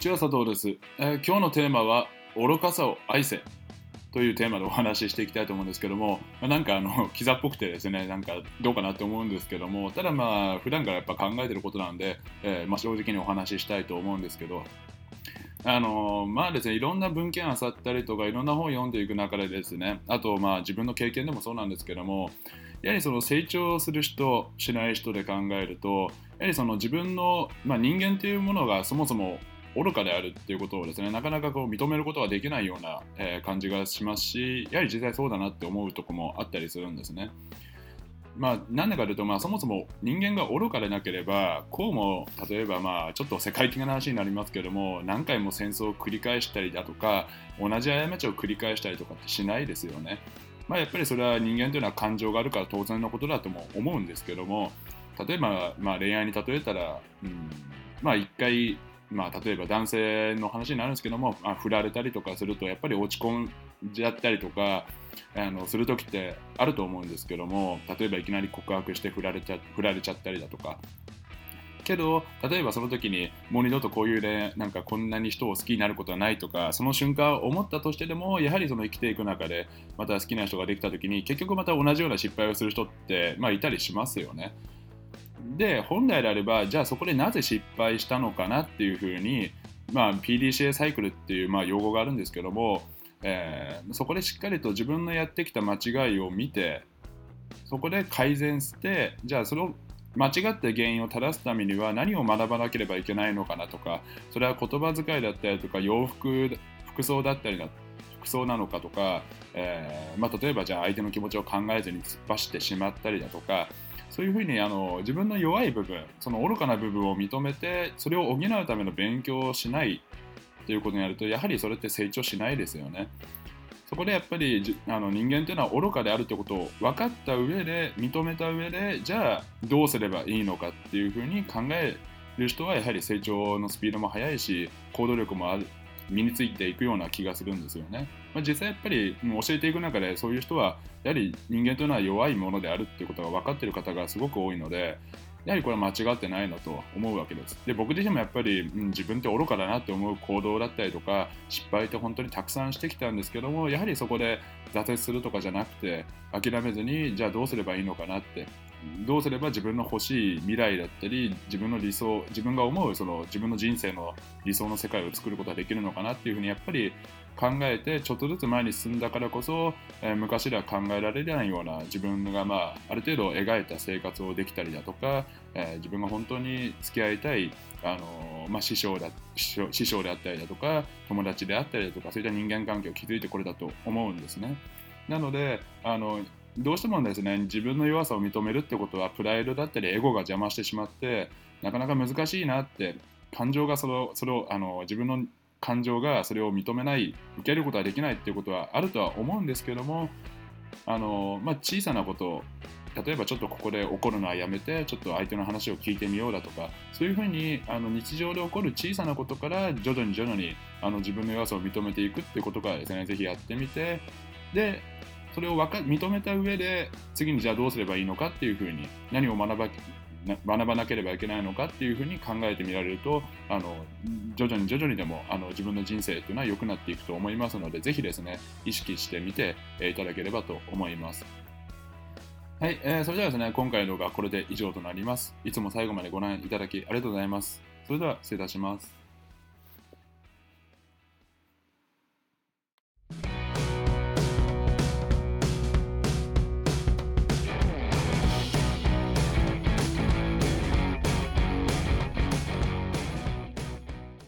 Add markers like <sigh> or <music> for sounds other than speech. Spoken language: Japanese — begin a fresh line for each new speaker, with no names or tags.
ちは佐藤です、えー今日のテーマは愚かさを愛せ。というテーマでお話ししていきたいと思うんですけども、まあなんかあの <laughs> キザっぽくてですねなんかどうかなって思うんですけどもただまあ普段からやっぱ考えてることなんで、えーまあ、正直にお話ししたいと思うんですけど。あのまあですねいろんな文献あさったりとかいろんな本を読んでいく中でですねあとまあ自分の経験でもそうなんですけどもやはりその成長する人しない人で考えるとやはりその自分の、まあ、人間というものがそもそも愚かであるっていうことをですねなかなかこう認めることができないような、えー感じがしますしやはり実際そうだなって思うとこもあったりするんですね。まあ、なんでかというと、まあ、そもそも人間が愚かでなければこうも例えばまあちょっと世界的な話になりますけども何回も戦争を繰り返したりだとか同じ過ちを繰り返したりとかってしないですよね。まあ、やっぱりそれは人間というのは感情があるから当然のことだとも思うんですけども例えば、まあ、恋愛に例えたら、うん、まあ一回、まあ、例えば男性の話になるんですけども、まあ、振られたりとかするとやっぱり落ち込んじゃったりとかあのする時ってあると思うんですけども例えばいきなり告白して振られちゃ振られちゃったりだとかけど例えばその時にもう二度とこういうねなんかこんなに人を好きになることはないとかその瞬間思ったとしてでもやはりその生きていく中でまた好きな人ができた時に結局また同じような失敗をする人って、まあ、いたりしますよね。で本来であればじゃあそこでなぜ失敗したのかなっていうふうに、まあ、PDCA サイクルっていうまあ用語があるんですけども、えーそこでしっかりと自分のやってきた間違いを見てそこで改善してじゃあそれを間違った原因を正すためには何を学ばなければいけないのかなとかそれは言葉遣いだったりとか洋服服装だったりだ服装なのかとか、えーまあ、例えばじゃあ相手の気持ちを考えずに突っ走ってしまったりだとかそういうふうにあの自分の弱い部分その愚かな部分を認めてそれを補うための勉強をしないということになるとやはりそれって成長しないですよね。そこでやっぱりあの人間というのは愚かであるということを分かった上で認めた上でじゃあどうすればいいのかっていうふうに考える人はやはり成長のスピードも速いし行動力もある身についていくような気がするんですよね。まあ、実際やっぱり教えていく中でそういう人はやはり人間というのは弱いものであるっていうことが分かってる方がすごく多いのでやはりこれは間違ってないなと思うわけです。で僕自身もやっぱり、うん自分って愚かだなって思う行動だったりとか失敗って本当にたくさんしてきたんですけどもやはりそこで挫折するとかじゃなくて諦めずにじゃあどうすればいいのかなってどうすれば自分の欲しい未来だったり自分の理想自分が思うその自分の人生の理想の世界を作ることができるのかなっていうふうにやっぱり考えてちょっとずつ前に進んだからこそ、えー昔では考えられないような自分が、まあ、ある程度描いた生活をできたりだとか、えー自分が本当に付き合いたい、あのーまあ、師匠だ師匠師匠であったりだとか友達であったりだとかそういった人間関係を築いてこれだと思うんですね。なのであのどうしてもですね自分の弱さを認めるってことはプライドだったりエゴが邪魔してしまってなかなか難しいなって感情がそれをそれをあの自分の感情がそれを認めない受けることができないっていうことはあるとは思うんですけどもあの、まあ、小さなこと例えばちょっとここで怒るのはやめてちょっと相手の話を聞いてみようだとかそういうふうにあの日常で起こる小さなことから徐々に徐々にあの自分の弱さを認めていくっていうことからですねぜひやってみてでそれをか認めた上で次にじゃあどうすればいいのかっていうふうに何を学ば学ばなければいけないのかっていうふうに考えてみられるとあの徐々に徐々にでもあの自分の人生っていうのは良くなっていくと思いますのでぜひですね意識してみていただければと思います。はい、えーそれではですね今回の動画はこれで以上となります。いつも最後までご覧いただきありがとうございます。それでは失礼いたします。